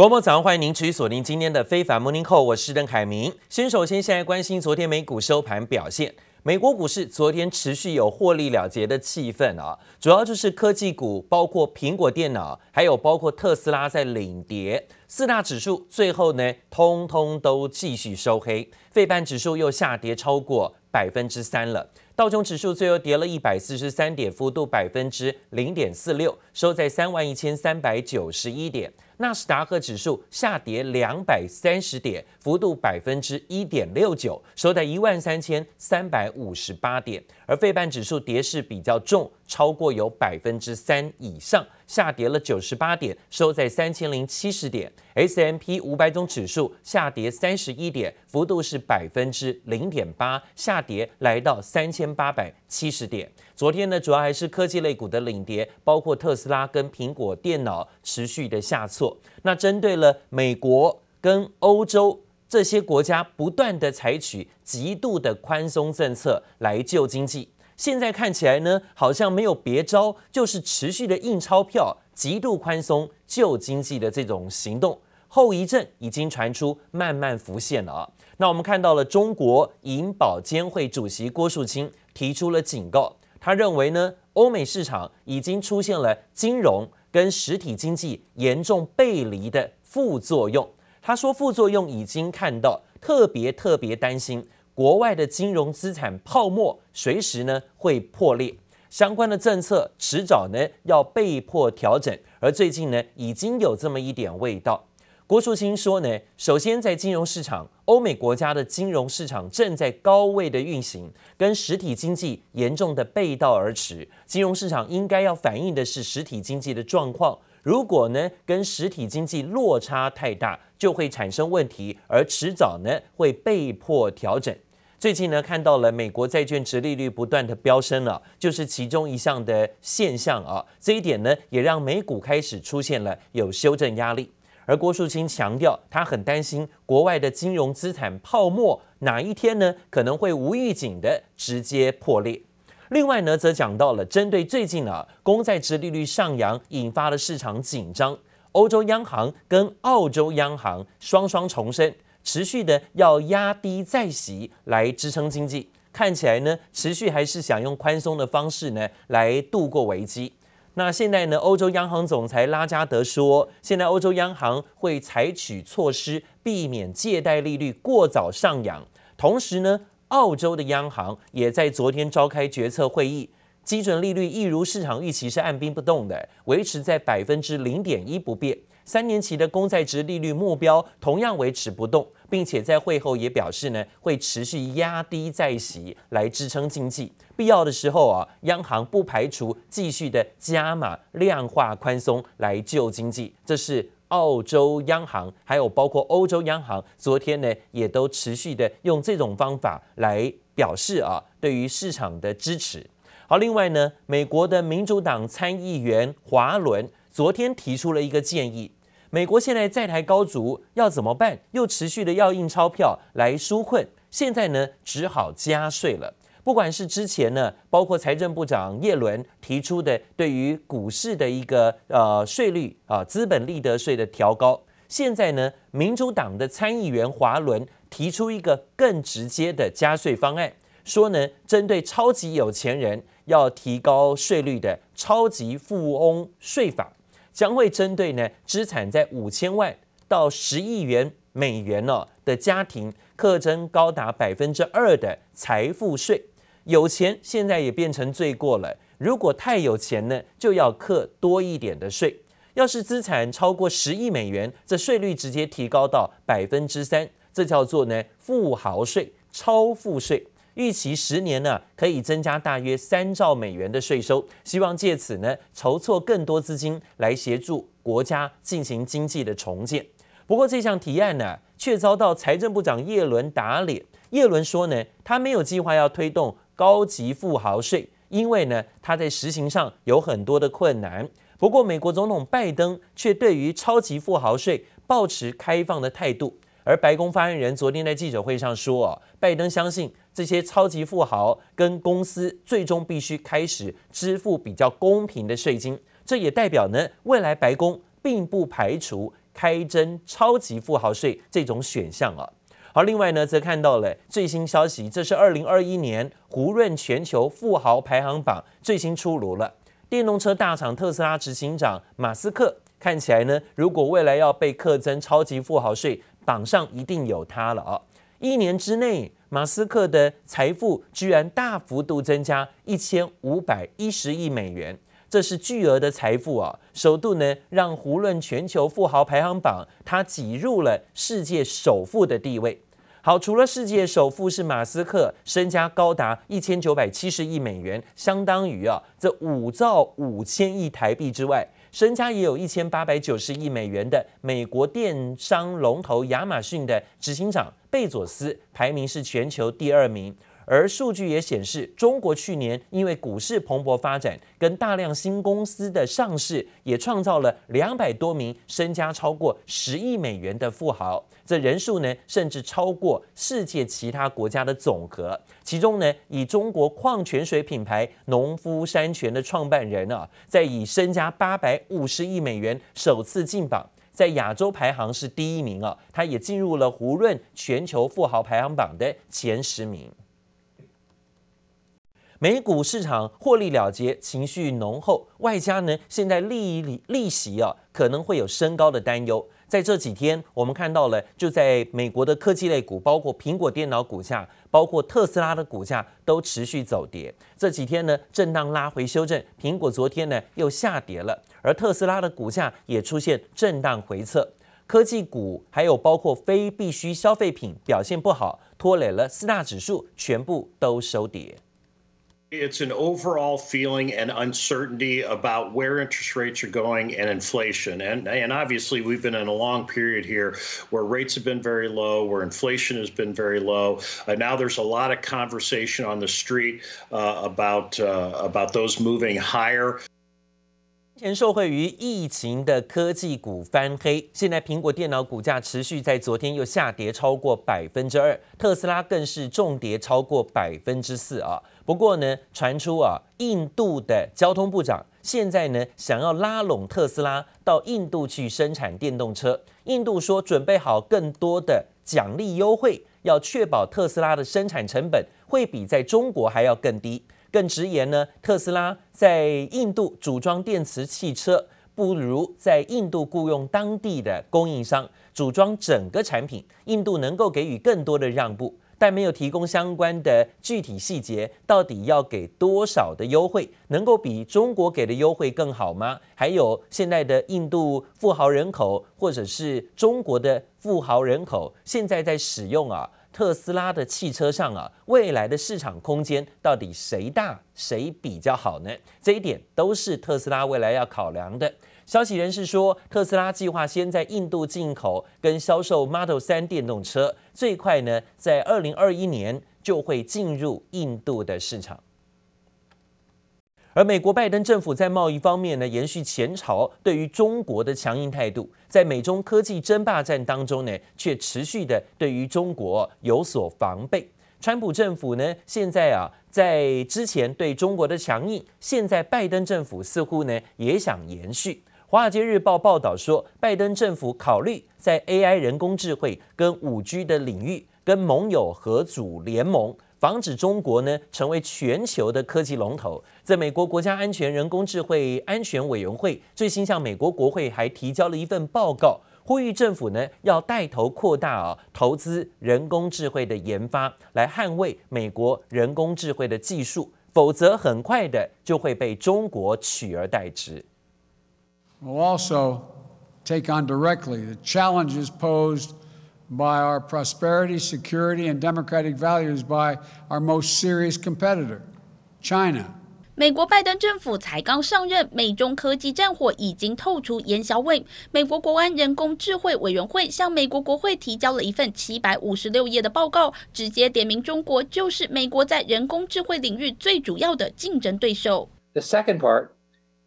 国贸早上欢迎您持续锁定今天的非凡 Morning Call，我是邓凯明。先首先先来关心昨天美股收盘表现，美国股市昨天持续有获利了结的气氛啊，主要就是科技股，包括苹果电脑，还有包括特斯拉在领跌，四大指数最后呢，通通都继续收黑，费半指数又下跌超过百分之三了。道琼指数最后跌了一百四十三点，幅度百分之零点四六，收在三万一千三百九十一点。纳斯达克指数下跌两百三十点，幅度百分之一点六九，收在一万三千三百五十八点。而费半指数跌势比较重，超过有百分之三以上。下跌了九十八点，收在三千零七十点。S M P 五百种指数下跌三十一点，幅度是百分之零点八，下跌来到三千八百七十点。昨天呢，主要还是科技类股的领跌，包括特斯拉跟苹果电脑持续的下挫。那针对了美国跟欧洲这些国家不断的采取极度的宽松政策来救经济。现在看起来呢，好像没有别招，就是持续的印钞票、极度宽松救经济的这种行动，后遗症已经传出，慢慢浮现了啊。那我们看到了中国银保监会主席郭树清提出了警告，他认为呢，欧美市场已经出现了金融跟实体经济严重背离的副作用。他说，副作用已经看到，特别特别担心。国外的金融资产泡沫随时呢会破裂，相关的政策迟早呢要被迫调整，而最近呢已经有这么一点味道。郭树清说呢，首先在金融市场，欧美国家的金融市场正在高位的运行，跟实体经济严重的背道而驰。金融市场应该要反映的是实体经济的状况。如果呢跟实体经济落差太大，就会产生问题，而迟早呢会被迫调整。最近呢，看到了美国债券殖利率不断的飙升了，就是其中一项的现象啊。这一点呢，也让美股开始出现了有修正压力。而郭树清强调，他很担心国外的金融资产泡沫哪一天呢，可能会无预警的直接破裂。另外呢，则讲到了针对最近啊，公债殖利率上扬引发了市场紧张，欧洲央行跟澳洲央行双双重申。持续的要压低债息来支撑经济，看起来呢，持续还是想用宽松的方式呢来度过危机。那现在呢，欧洲央行总裁拉加德说，现在欧洲央行会采取措施避免借贷利率过早上扬。同时呢，澳洲的央行也在昨天召开决策会议，基准利率一如市场预期是按兵不动的，维持在百分之零点一不变。三年期的公债殖利率目标同样维持不动，并且在会后也表示呢，会持续压低债息来支撑经济。必要的时候啊，央行不排除继续的加码量化宽松来救经济。这是澳洲央行，还有包括欧洲央行，昨天呢也都持续的用这种方法来表示啊，对于市场的支持。好，另外呢，美国的民主党参议员华伦昨天提出了一个建议。美国现在债台高筑，要怎么办？又持续的要印钞票来纾困，现在呢只好加税了。不管是之前呢，包括财政部长叶伦提出的对于股市的一个呃税率啊，资本利得税的调高，现在呢，民主党的参议员华伦提出一个更直接的加税方案，说呢，针对超级有钱人要提高税率的超级富翁税法。将会针对呢资产在五千万到十亿元美元呢的家庭，课征高达百分之二的财富税。有钱现在也变成罪过了，如果太有钱呢，就要课多一点的税。要是资产超过十亿美元，这税率直接提高到百分之三，这叫做呢富豪税、超富税。预期十年呢，可以增加大约三兆美元的税收，希望借此呢筹措更多资金来协助国家进行经济的重建。不过这项提案呢，却遭到财政部长叶伦打脸。叶伦说呢，他没有计划要推动高级富豪税，因为呢它在实行上有很多的困难。不过美国总统拜登却对于超级富豪税抱持开放的态度。而白宫发言人昨天在记者会上说：“哦，拜登相信这些超级富豪跟公司最终必须开始支付比较公平的税金。这也代表呢，未来白宫并不排除开征超级富豪税这种选项啊。好，另外呢，则看到了最新消息，这是二零二一年胡润全球富豪排行榜最新出炉了。电动车大厂特斯拉执行长马斯克看起来呢，如果未来要被课征超级富豪税，榜上一定有他了啊！一年之内，马斯克的财富居然大幅度增加一千五百一十亿美元，这是巨额的财富啊！首度呢，让胡润全球富豪排行榜，他挤入了世界首富的地位。好，除了世界首富是马斯克，身家高达一千九百七十亿美元，相当于啊这五兆五千亿台币之外，身家也有一千八百九十亿美元的美国电商龙头亚马逊的执行长贝佐斯，排名是全球第二名。而数据也显示，中国去年因为股市蓬勃发展，跟大量新公司的上市，也创造了两百多名身家超过十亿美元的富豪。这人数呢，甚至超过世界其他国家的总和。其中呢，以中国矿泉水品牌农夫山泉的创办人啊，在以身家八百五十亿美元首次进榜，在亚洲排行是第一名啊，他也进入了胡润全球富豪排行榜的前十名。美股市场获利了结，情绪浓厚，外加呢现在利利利息啊可能会有升高的担忧。在这几天，我们看到了就在美国的科技类股，包括苹果电脑股价，包括特斯拉的股价都持续走跌。这几天呢震荡拉回修正，苹果昨天呢又下跌了，而特斯拉的股价也出现震荡回测。科技股还有包括非必需消费品表现不好，拖累了四大指数全部都收跌。It's an overall feeling and uncertainty about where interest rates are going and inflation. And, and obviously, we've been in a long period here where rates have been very low, where inflation has been very low. Uh, now there's a lot of conversation on the street uh, about, uh, about those moving higher. 前受惠于疫情的科技股翻黑，现在苹果电脑股价持续在昨天又下跌超过百分之二，特斯拉更是重跌超过百分之四啊。 不过呢，传出啊，印度的交通部长现在呢想要拉拢特斯拉到印度去生产电动车。印度说准备好更多的奖励优惠，要确保特斯拉的生产成本会比在中国还要更低。更直言呢，特斯拉在印度组装电池汽车，不如在印度雇佣当地的供应商组装整个产品。印度能够给予更多的让步，但没有提供相关的具体细节，到底要给多少的优惠？能够比中国给的优惠更好吗？还有现在的印度富豪人口，或者是中国的富豪人口，现在在使用啊？特斯拉的汽车上啊，未来的市场空间到底谁大谁比较好呢？这一点都是特斯拉未来要考量的。消息人士说，特斯拉计划先在印度进口跟销售 Model 3电动车，最快呢在二零二一年就会进入印度的市场。而美国拜登政府在贸易方面呢，延续前朝对于中国的强硬态度，在美中科技争霸战当中呢，却持续的对于中国有所防备。川普政府呢，现在啊，在之前对中国的强硬，现在拜登政府似乎呢也想延续。华尔街日报报道说，拜登政府考虑在 AI 人工智慧跟 5G 的领域跟盟友合组联盟。防止中国呢成为全球的科技龙头。在美国国家安全人工智慧安全委员会最新向美国国会还提交了一份报告，呼吁政府呢要带头扩大啊投资人工智慧的研发，来捍卫美国人工智慧的技术，否则很快的就会被中国取而代之。We'll also take on directly the challenges posed. by our prosperity, security, and democratic values by our most serious competitor, China. 美国拜登政府才刚上任，美中科技战火已经透出烟硝味。美国国安人工智慧委员会向美国国会提交了一份七百五十六页的报告，直接点名中国就是美国在人工智慧领域最主要的竞争对手。The second part,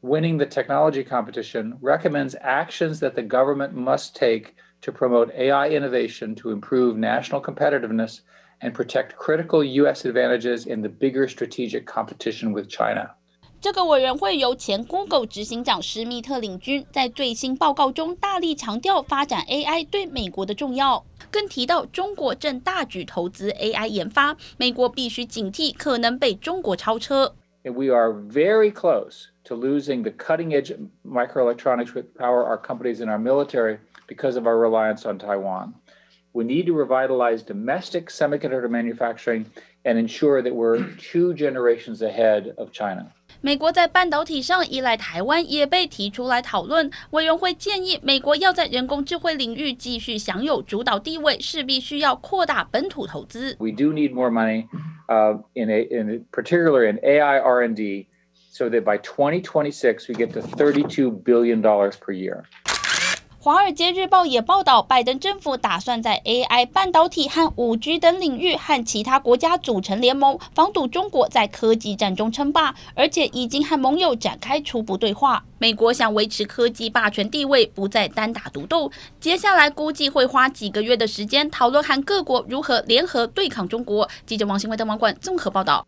winning the technology competition, recommends actions that the government must take. to promote AI innovation to improve national competitiveness and protect critical U.S. advantages in the bigger strategic competition with China. 这个委员会由前 Google 执行长施密特领军，在最新报告中大力强调发展 AI 对美国的重要，更提到中国正大举投资 AI 研发，美国必须警惕可能被中国超车。 We are very close to losing the cutting-edge microelectronics which power our companies and our military because of our reliance on Taiwan. We need to revitalize domestic semiconductor manufacturing and ensure that we're two generations ahead of China. 美国在半导体上依赖台湾也被提出来讨论。委员会建议，美国要在人工智慧领域继续享有主导地位，势必需要扩大本土投资。We do need more money, uh, in a, in particular in AI R&D, so that by 2026 we get to 32 billion dollars per year.《华尔街日报》也报道，拜登政府打算在 AI、半导体和 5G 等领域和其他国家组成联盟，防堵中国在科技战中称霸，而且已经和盟友展开初步对话。美国想维持科技霸权地位，不再单打独斗。接下来估计会花几个月的时间讨论和各国如何联合对抗中国。记者王新伟的网管综合报道。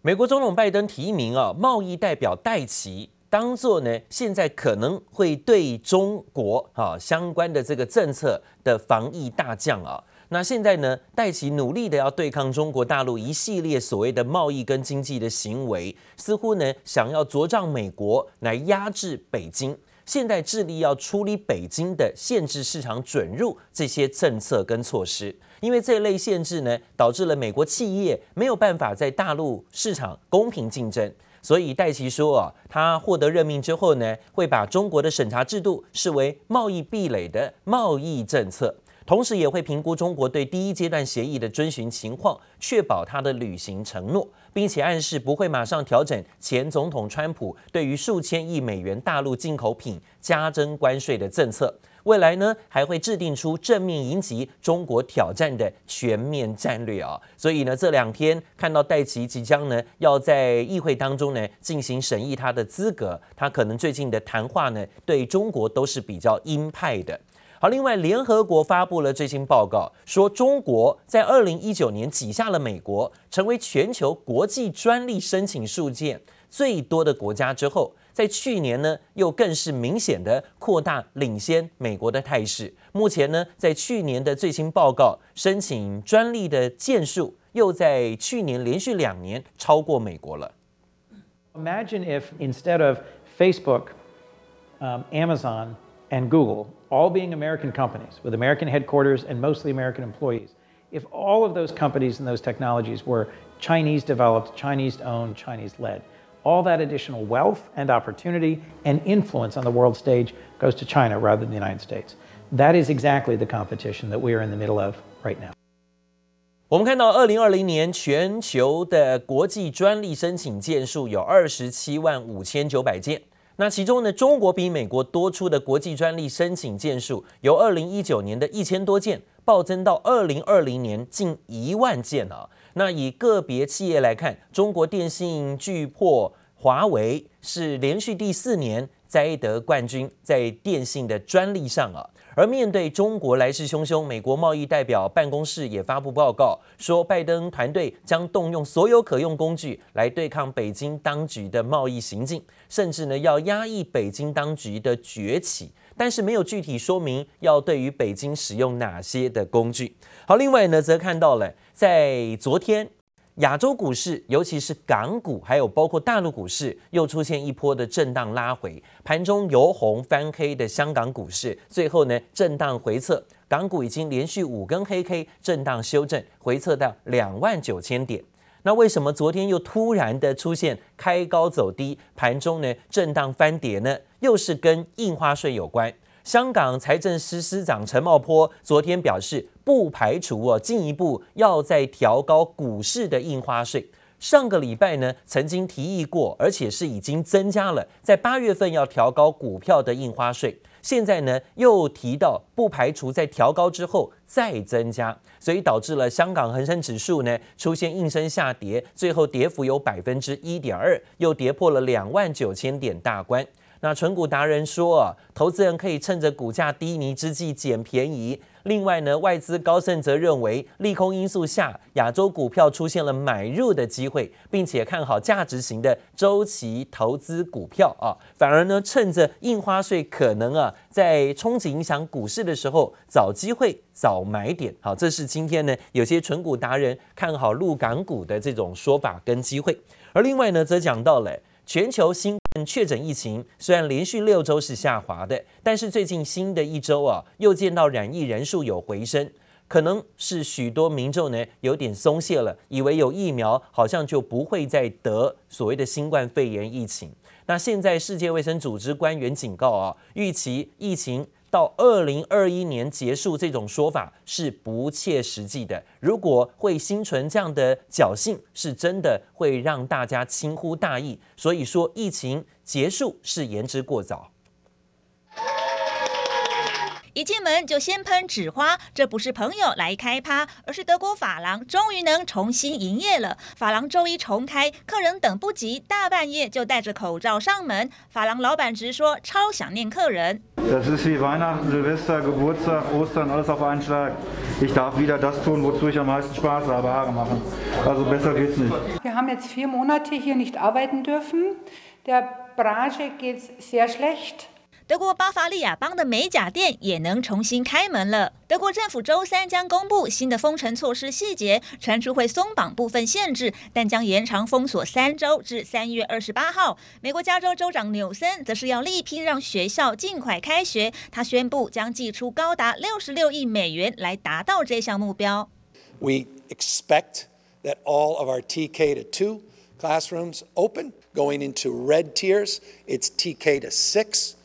美国总统拜登提名啊，贸易代表戴琪。当做呢，现在可能会对中国啊相关的这个政策的防疫大将啊，那现在呢，戴琪努力的要对抗中国大陆一系列所谓的贸易跟经济的行为，似乎呢想要茁壮美国来压制北京。现在致力要处理北京的限制市场准入这些政策跟措施，因为这一类限制呢，导致了美国企业没有办法在大陆市场公平竞争。所以戴奇说啊，他获得任命之后呢，会把中国的审查制度视为贸易壁垒的贸易政策，同时也会评估中国对第一阶段协议的遵循情况，确保他的履行承诺，并且暗示不会马上调整前总统川普对于数千亿美元大陆进口品加征关税的政策。未来呢，还会制定出正面迎击中国挑战的全面战略啊！所以呢，这两天看到戴琪即将呢要在议会当中呢进行审议他的资格，他可能最近的谈话呢对中国都是比较鹰派的。好，另外联合国发布了最新报告，说中国在二零一九年挤下了美国，成为全球国际专利申请数件最多的国家之后。在去年呢，又更是明显的扩大领先美国的态势。目前呢，在去年的最新报告，申请专利的件数又在去年连续两年超过美国了。Imagine if instead of Facebook, um, Amazon, and Google all being American companies with American headquarters and mostly American employees, if all of those companies and those technologies were Chinese developed, Chinese owned, Chinese led. all that additional wealth and opportunity and influence on the world stage goes to China rather than the United States. That is exactly the competition that we are in the middle of right now. 我们看到，二零二零年全球的国际专利申请件数有二十七万五千九百件。那其中呢，中国比美国多出的国际专利申请件数，由二零一九年的一千多件暴增到二零二零年近一万件啊。 那以个别企业来看，中国电信巨破华为是连续第四年摘得冠军，在电信的专利上啊。而面对中国来势汹汹，美国贸易代表办公室也发布报告说，拜登团队将动用所有可用工具来对抗北京当局的贸易行径，甚至呢要压抑北京当局的崛起。但是没有具体说明要对于北京使用哪些的工具。好，另外呢，则看到了在昨天亚洲股市，尤其是港股，还有包括大陆股市，又出现一波的震荡拉回。盘中由红翻黑的香港股市，最后呢震荡回测，港股已经连续五根黑 K 震荡修正，回测到两万九千点。那为什么昨天又突然的出现开高走低，盘中呢震荡翻跌呢？又是跟印花税有关。香港财政司司长陈茂波昨天表示，不排除哦进一步要再调高股市的印花税。上个礼拜呢曾经提议过，而且是已经增加了，在八月份要调高股票的印花税。现在呢，又提到不排除在调高之后再增加，所以导致了香港恒生指数呢出现应声下跌，最后跌幅有百分之一点二，又跌破了两万九千点大关。那存股达人说啊，投资人可以趁着股价低迷之际捡便宜。另外呢，外资高盛则认为，利空因素下，亚洲股票出现了买入的机会，并且看好价值型的周期投资股票啊。反而呢，趁着印花税可能啊在冲击影响股市的时候，找机会早买点。好，这是今天呢有些存股达人看好陆港股的这种说法跟机会。而另外呢，则讲到了全球新确诊疫情虽然连续六周是下滑的，但是最近新的一周啊，又见到染疫人数有回升，可能是许多民众呢有点松懈了，以为有疫苗好像就不会再得所谓的新冠肺炎疫情。那现在世界卫生组织官员警告啊，预期疫情。到二零二一年结束这种说法是不切实际的。如果会心存这样的侥幸，是真的会让大家轻忽大意。所以说，疫情结束是言之过早。一进门就先喷纸花，这不是朋友来开趴，而是德国法郎终于能重新营业了。法郎周一重开，客人等不及，大半夜就戴着口罩上门。法郎老板直说超想念客人。Das ist wie Weihnachten, Silvester, Geburtstag, Ostern, alles auf einen Schlag. Ich darf wieder das tun, wozu ich am meisten Spaß habe, Haare machen. Also besser geht's nicht. Wir haben jetzt vier Monate hier nicht arbeiten dürfen. Der Branche geht's sehr schlecht. 德国巴伐利亚邦的美甲店也能重新开门了。德国政府周三将公布新的封城措施细节，传出会松绑部分限制，但将延长封锁三周至三月二十八号。美国加州州长纽森则是要力拼让学校尽快开学，他宣布将寄出高达六十六亿美元来达到这项目标。We expect that all of our TK to two classrooms open, going into red tiers. It's TK to six.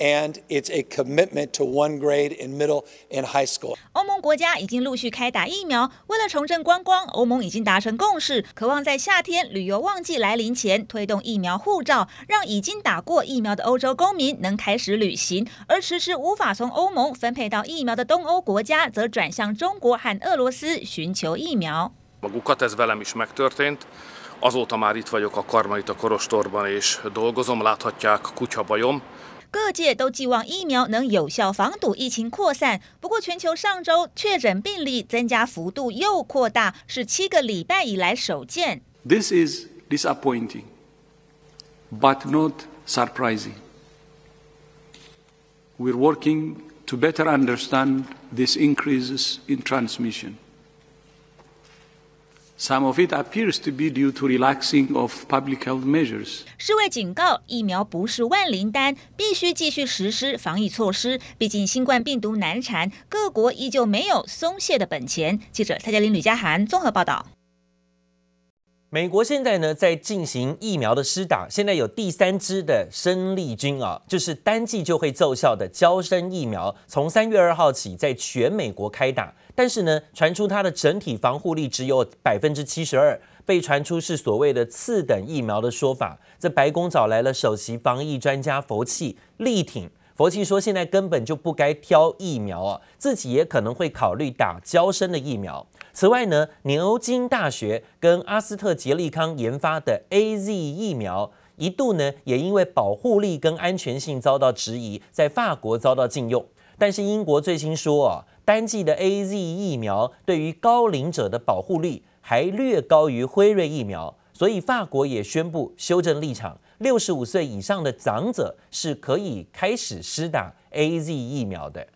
And it's a commitment to one grade in middle and high school. 欧盟国家已经陆续开打疫苗，为了重振观光，欧盟已经达成共识，渴望在夏天旅游旺季来临前推动疫苗护照，让已经打过疫苗的欧洲公民能开始旅行，而迟迟无法从欧盟分配到疫苗的东欧国家则转向中国和俄罗斯寻求疫苗。各界都寄望疫苗能有效防堵疫情扩散。不过，全球上周确诊病例增加幅度又扩大，是七个礼拜以来首见。This is disappointing, but not surprising. We're working to better understand these increases in transmission. Some of it appears to be due to relaxing of public health measures. 世卫警告，疫苗不是万灵丹，必须继续实施防疫措施。毕竟新冠病毒难缠，各国依旧没有松懈的本钱。记者蔡嘉玲、吕家涵综合报道。美国现在呢在进行疫苗的施打，现在有第三支的生力军啊，就是单剂就会奏效的娇生疫苗，从三月二号起在全美国开打。但是呢，传出它的整体防护力只有百分之七十二，被传出是所谓的次等疫苗的说法。这白宫找来了首席防疫专家佛奇力挺，佛奇说现在根本就不该挑疫苗啊，自己也可能会考虑打娇生的疫苗。此外呢，牛津大学跟阿斯特捷利康研发的 AZ 疫苗一度呢也因为保护力跟安全性遭到质疑，在法国遭到禁用。但是英国最新说啊。单剂的 AZ 疫苗对于高龄者的保护力还略高于辉瑞疫苗，所以法国也宣布修正立场，六十五岁以上的长者是可以开始施打 AZ 疫苗的。